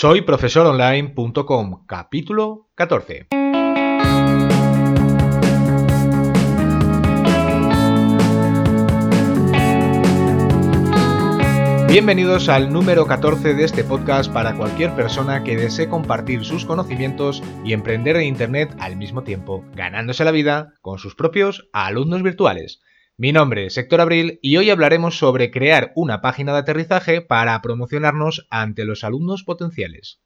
Soy profesoronline.com, capítulo 14. Bienvenidos al número 14 de este podcast para cualquier persona que desee compartir sus conocimientos y emprender en Internet al mismo tiempo, ganándose la vida con sus propios alumnos virtuales. Mi nombre es Héctor Abril y hoy hablaremos sobre crear una página de aterrizaje para promocionarnos ante los alumnos potenciales.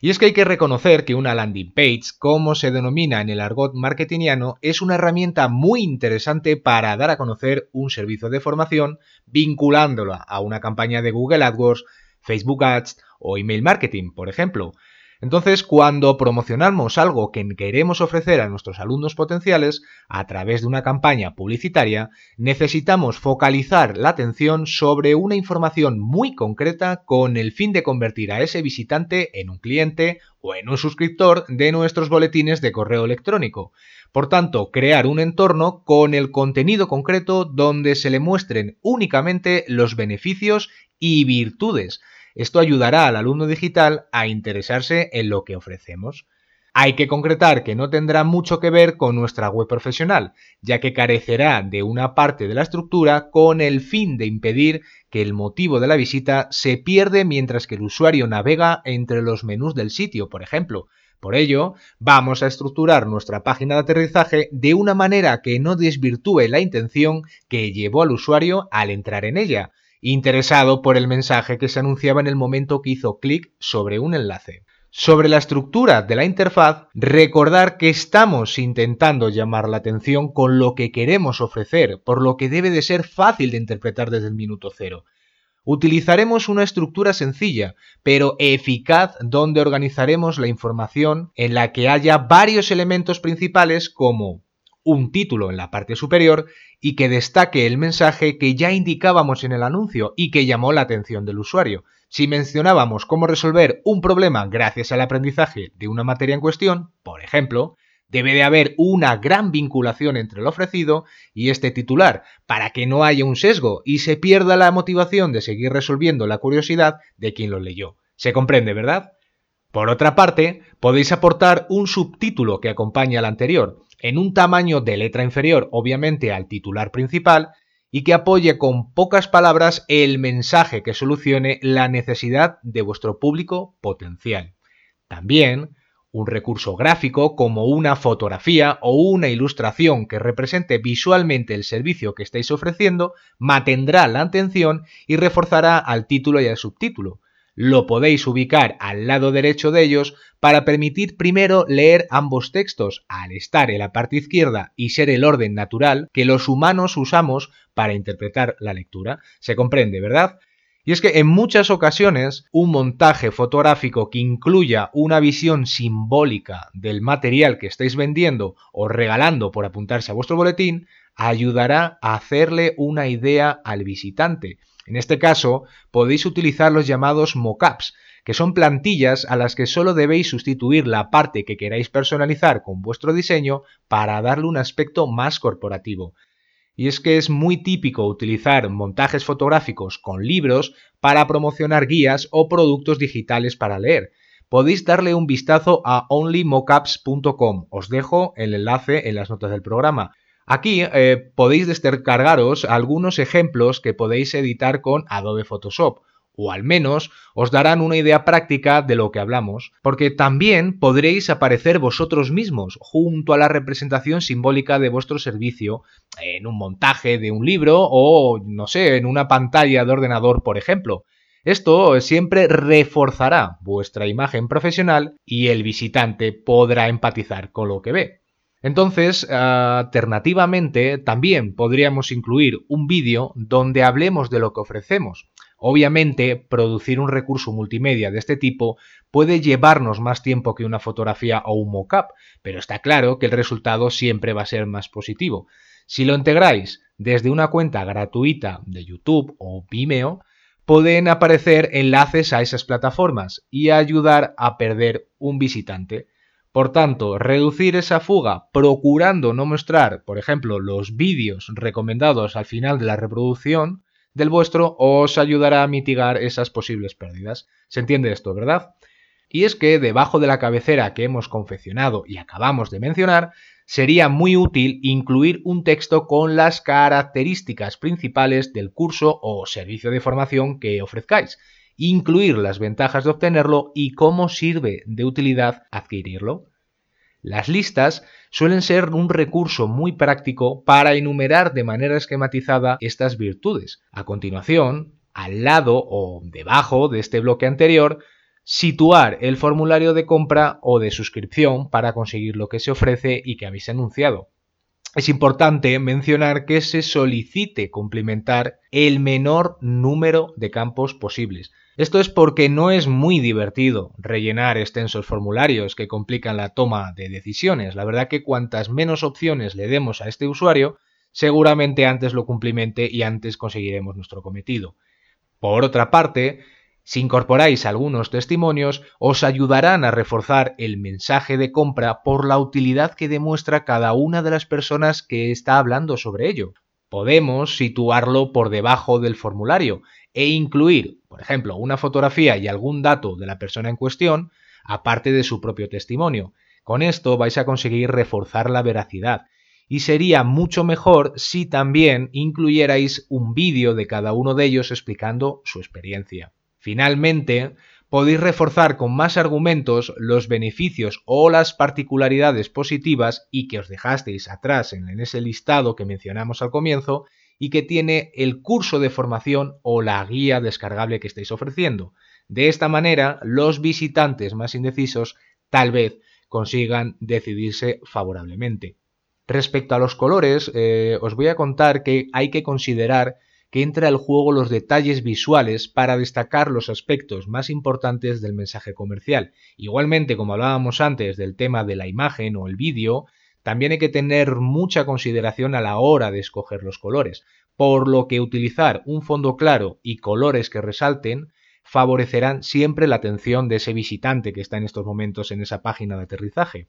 Y es que hay que reconocer que una landing page, como se denomina en el argot marketingiano, es una herramienta muy interesante para dar a conocer un servicio de formación vinculándola a una campaña de Google AdWords, Facebook Ads o email marketing, por ejemplo. Entonces, cuando promocionamos algo que queremos ofrecer a nuestros alumnos potenciales a través de una campaña publicitaria, necesitamos focalizar la atención sobre una información muy concreta con el fin de convertir a ese visitante en un cliente o en un suscriptor de nuestros boletines de correo electrónico. Por tanto, crear un entorno con el contenido concreto donde se le muestren únicamente los beneficios y virtudes esto ayudará al alumno digital a interesarse en lo que ofrecemos. Hay que concretar que no tendrá mucho que ver con nuestra web profesional, ya que carecerá de una parte de la estructura con el fin de impedir que el motivo de la visita se pierde mientras que el usuario navega entre los menús del sitio, por ejemplo. Por ello, vamos a estructurar nuestra página de aterrizaje de una manera que no desvirtúe la intención que llevó al usuario al entrar en ella, interesado por el mensaje que se anunciaba en el momento que hizo clic sobre un enlace. Sobre la estructura de la interfaz, recordar que estamos intentando llamar la atención con lo que queremos ofrecer, por lo que debe de ser fácil de interpretar desde el minuto cero. Utilizaremos una estructura sencilla, pero eficaz donde organizaremos la información en la que haya varios elementos principales como un título en la parte superior y que destaque el mensaje que ya indicábamos en el anuncio y que llamó la atención del usuario. Si mencionábamos cómo resolver un problema gracias al aprendizaje de una materia en cuestión, por ejemplo, debe de haber una gran vinculación entre el ofrecido y este titular, para que no haya un sesgo y se pierda la motivación de seguir resolviendo la curiosidad de quien lo leyó. Se comprende, ¿verdad? Por otra parte, podéis aportar un subtítulo que acompañe al anterior, en un tamaño de letra inferior, obviamente, al titular principal, y que apoye con pocas palabras el mensaje que solucione la necesidad de vuestro público potencial. También, un recurso gráfico como una fotografía o una ilustración que represente visualmente el servicio que estáis ofreciendo mantendrá la atención y reforzará al título y al subtítulo, lo podéis ubicar al lado derecho de ellos para permitir primero leer ambos textos al estar en la parte izquierda y ser el orden natural que los humanos usamos para interpretar la lectura. Se comprende, ¿verdad? Y es que en muchas ocasiones un montaje fotográfico que incluya una visión simbólica del material que estáis vendiendo o regalando por apuntarse a vuestro boletín ayudará a hacerle una idea al visitante en este caso, podéis utilizar los llamados mockups, que son plantillas a las que solo debéis sustituir la parte que queráis personalizar con vuestro diseño para darle un aspecto más corporativo. Y es que es muy típico utilizar montajes fotográficos con libros para promocionar guías o productos digitales para leer. Podéis darle un vistazo a onlymockups.com. Os dejo el enlace en las notas del programa. Aquí eh, podéis descargaros algunos ejemplos que podéis editar con Adobe Photoshop, o al menos os darán una idea práctica de lo que hablamos, porque también podréis aparecer vosotros mismos junto a la representación simbólica de vuestro servicio en un montaje de un libro o, no sé, en una pantalla de ordenador, por ejemplo. Esto siempre reforzará vuestra imagen profesional y el visitante podrá empatizar con lo que ve. Entonces, alternativamente, también podríamos incluir un vídeo donde hablemos de lo que ofrecemos. Obviamente, producir un recurso multimedia de este tipo puede llevarnos más tiempo que una fotografía o un mockup, pero está claro que el resultado siempre va a ser más positivo. Si lo integráis desde una cuenta gratuita de YouTube o Vimeo, pueden aparecer enlaces a esas plataformas y ayudar a perder un visitante. Por tanto, reducir esa fuga procurando no mostrar, por ejemplo, los vídeos recomendados al final de la reproducción del vuestro os ayudará a mitigar esas posibles pérdidas. ¿Se entiende esto, verdad? Y es que debajo de la cabecera que hemos confeccionado y acabamos de mencionar, sería muy útil incluir un texto con las características principales del curso o servicio de formación que ofrezcáis, incluir las ventajas de obtenerlo y cómo sirve de utilidad adquirirlo. Las listas suelen ser un recurso muy práctico para enumerar de manera esquematizada estas virtudes. A continuación, al lado o debajo de este bloque anterior, situar el formulario de compra o de suscripción para conseguir lo que se ofrece y que habéis anunciado. Es importante mencionar que se solicite complementar el menor número de campos posibles. Esto es porque no es muy divertido rellenar extensos formularios que complican la toma de decisiones. La verdad que cuantas menos opciones le demos a este usuario, seguramente antes lo cumplimente y antes conseguiremos nuestro cometido. Por otra parte, si incorporáis algunos testimonios, os ayudarán a reforzar el mensaje de compra por la utilidad que demuestra cada una de las personas que está hablando sobre ello. Podemos situarlo por debajo del formulario e incluir, por ejemplo, una fotografía y algún dato de la persona en cuestión, aparte de su propio testimonio. Con esto vais a conseguir reforzar la veracidad y sería mucho mejor si también incluyerais un vídeo de cada uno de ellos explicando su experiencia. Finalmente, podéis reforzar con más argumentos los beneficios o las particularidades positivas y que os dejasteis atrás en ese listado que mencionamos al comienzo y que tiene el curso de formación o la guía descargable que estáis ofreciendo. De esta manera, los visitantes más indecisos tal vez consigan decidirse favorablemente. Respecto a los colores, eh, os voy a contar que hay que considerar que entra al juego los detalles visuales para destacar los aspectos más importantes del mensaje comercial. Igualmente, como hablábamos antes del tema de la imagen o el vídeo, también hay que tener mucha consideración a la hora de escoger los colores, por lo que utilizar un fondo claro y colores que resalten favorecerán siempre la atención de ese visitante que está en estos momentos en esa página de aterrizaje.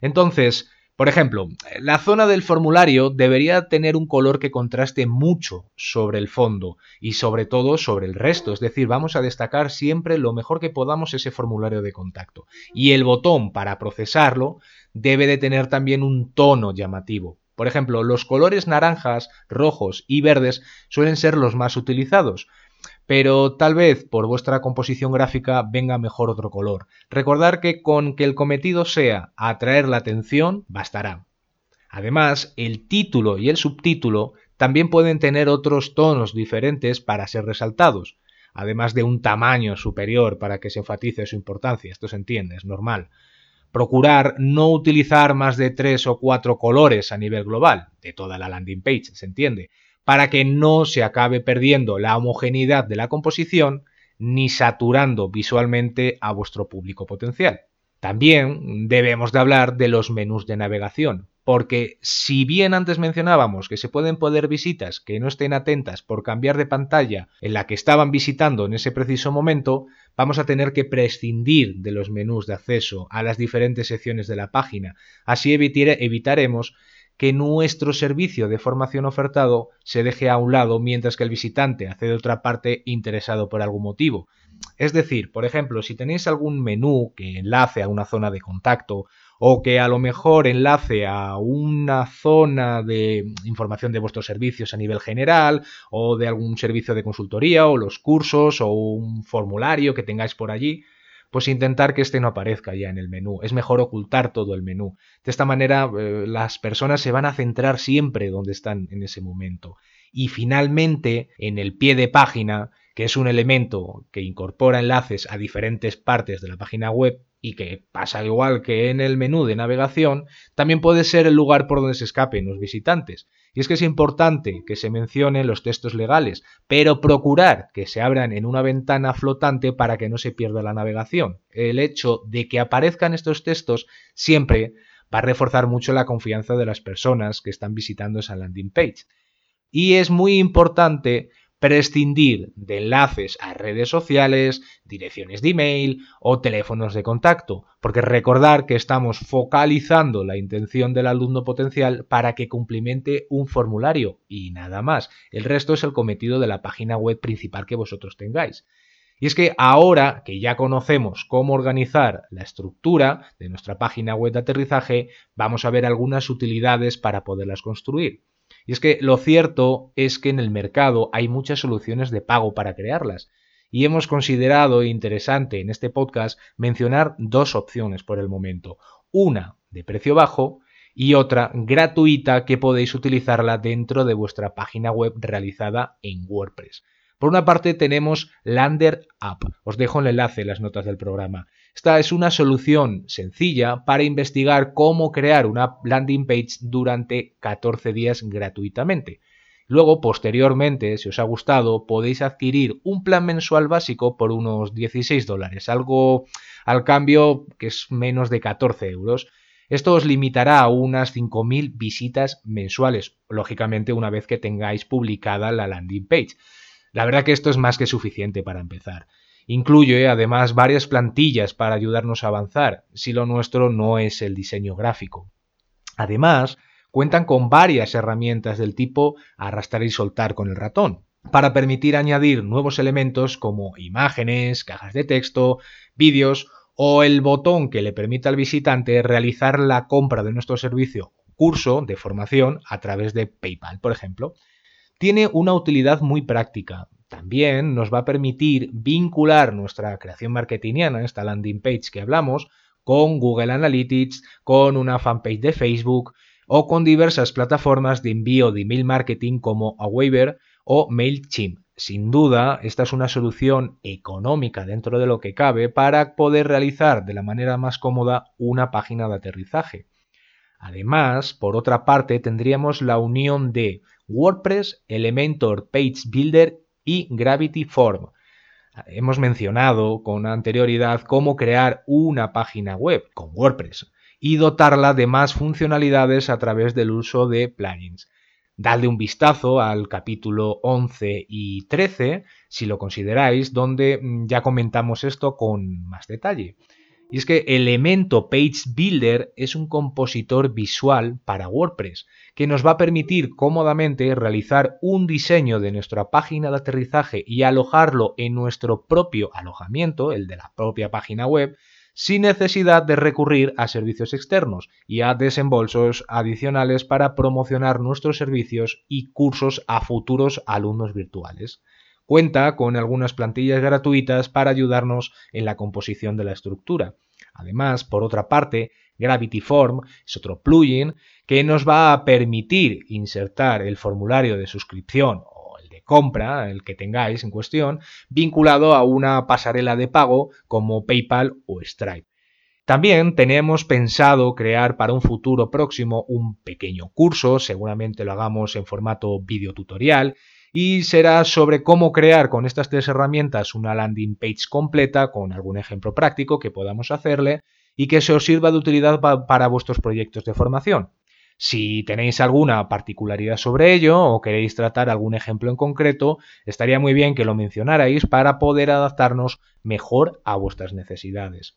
Entonces, por ejemplo, la zona del formulario debería tener un color que contraste mucho sobre el fondo y sobre todo sobre el resto, es decir, vamos a destacar siempre lo mejor que podamos ese formulario de contacto. Y el botón para procesarlo debe de tener también un tono llamativo. Por ejemplo, los colores naranjas, rojos y verdes suelen ser los más utilizados, pero tal vez por vuestra composición gráfica venga mejor otro color. Recordar que con que el cometido sea atraer la atención, bastará. Además, el título y el subtítulo también pueden tener otros tonos diferentes para ser resaltados, además de un tamaño superior para que se enfatice su importancia. Esto se entiende, es normal. Procurar no utilizar más de tres o cuatro colores a nivel global, de toda la landing page, se entiende, para que no se acabe perdiendo la homogeneidad de la composición ni saturando visualmente a vuestro público potencial. También debemos de hablar de los menús de navegación, porque si bien antes mencionábamos que se pueden poder visitas que no estén atentas por cambiar de pantalla en la que estaban visitando en ese preciso momento, vamos a tener que prescindir de los menús de acceso a las diferentes secciones de la página. Así evitaremos que nuestro servicio de formación ofertado se deje a un lado mientras que el visitante hace de otra parte interesado por algún motivo. Es decir, por ejemplo, si tenéis algún menú que enlace a una zona de contacto o que a lo mejor enlace a una zona de información de vuestros servicios a nivel general o de algún servicio de consultoría o los cursos o un formulario que tengáis por allí, pues intentar que este no aparezca ya en el menú. Es mejor ocultar todo el menú. De esta manera eh, las personas se van a centrar siempre donde están en ese momento. Y finalmente, en el pie de página, que es un elemento que incorpora enlaces a diferentes partes de la página web y que pasa igual que en el menú de navegación, también puede ser el lugar por donde se escapen los visitantes. Y es que es importante que se mencionen los textos legales, pero procurar que se abran en una ventana flotante para que no se pierda la navegación. El hecho de que aparezcan estos textos siempre va a reforzar mucho la confianza de las personas que están visitando esa landing page. Y es muy importante prescindir de enlaces a redes sociales, direcciones de email o teléfonos de contacto, porque recordar que estamos focalizando la intención del alumno potencial para que cumplimente un formulario y nada más. El resto es el cometido de la página web principal que vosotros tengáis. Y es que ahora que ya conocemos cómo organizar la estructura de nuestra página web de aterrizaje, vamos a ver algunas utilidades para poderlas construir. Y es que lo cierto es que en el mercado hay muchas soluciones de pago para crearlas. Y hemos considerado interesante en este podcast mencionar dos opciones por el momento. Una de precio bajo y otra gratuita que podéis utilizarla dentro de vuestra página web realizada en WordPress. Por una parte tenemos Lander App. Os dejo el enlace en las notas del programa. Esta es una solución sencilla para investigar cómo crear una landing page durante 14 días gratuitamente. Luego, posteriormente, si os ha gustado, podéis adquirir un plan mensual básico por unos 16 dólares, algo al cambio que es menos de 14 euros. Esto os limitará a unas 5.000 visitas mensuales, lógicamente una vez que tengáis publicada la landing page. La verdad que esto es más que suficiente para empezar. Incluye además varias plantillas para ayudarnos a avanzar, si lo nuestro no es el diseño gráfico. Además, cuentan con varias herramientas del tipo arrastrar y soltar con el ratón, para permitir añadir nuevos elementos como imágenes, cajas de texto, vídeos o el botón que le permita al visitante realizar la compra de nuestro servicio curso de formación a través de PayPal, por ejemplo tiene una utilidad muy práctica. También nos va a permitir vincular nuestra creación marketingiana, esta landing page que hablamos, con Google Analytics, con una fanpage de Facebook o con diversas plataformas de envío de email marketing como Aweber o MailChimp. Sin duda, esta es una solución económica dentro de lo que cabe para poder realizar de la manera más cómoda una página de aterrizaje. Además, por otra parte, tendríamos la unión de WordPress, Elementor Page Builder y Gravity Form. Hemos mencionado con anterioridad cómo crear una página web con WordPress y dotarla de más funcionalidades a través del uso de plugins. Dadle un vistazo al capítulo 11 y 13, si lo consideráis, donde mm, ya comentamos esto con más detalle. Y es que Elemento Page Builder es un compositor visual para WordPress que nos va a permitir cómodamente realizar un diseño de nuestra página de aterrizaje y alojarlo en nuestro propio alojamiento, el de la propia página web, sin necesidad de recurrir a servicios externos y a desembolsos adicionales para promocionar nuestros servicios y cursos a futuros alumnos virtuales. Cuenta con algunas plantillas gratuitas para ayudarnos en la composición de la estructura. Además, por otra parte, Gravity Form es otro plugin que nos va a permitir insertar el formulario de suscripción o el de compra, el que tengáis en cuestión, vinculado a una pasarela de pago como PayPal o Stripe. También tenemos pensado crear para un futuro próximo un pequeño curso, seguramente lo hagamos en formato video tutorial, y será sobre cómo crear con estas tres herramientas una landing page completa con algún ejemplo práctico que podamos hacerle y que se os sirva de utilidad para vuestros proyectos de formación. Si tenéis alguna particularidad sobre ello o queréis tratar algún ejemplo en concreto, estaría muy bien que lo mencionarais para poder adaptarnos mejor a vuestras necesidades.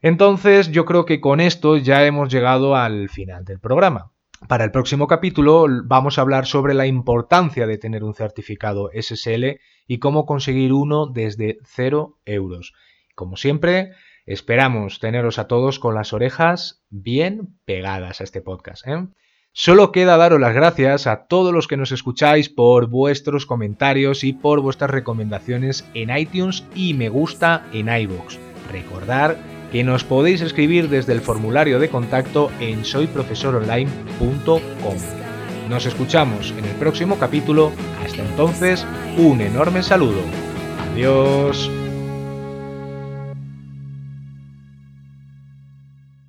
Entonces yo creo que con esto ya hemos llegado al final del programa. Para el próximo capítulo vamos a hablar sobre la importancia de tener un certificado SSL y cómo conseguir uno desde 0 euros. Como siempre, esperamos teneros a todos con las orejas bien pegadas a este podcast. ¿eh? Solo queda daros las gracias a todos los que nos escucháis por vuestros comentarios y por vuestras recomendaciones en iTunes y me gusta en iVoox. Recordar que nos podéis escribir desde el formulario de contacto en soyprofesoronline.com. Nos escuchamos en el próximo capítulo. Hasta entonces, un enorme saludo. Adiós.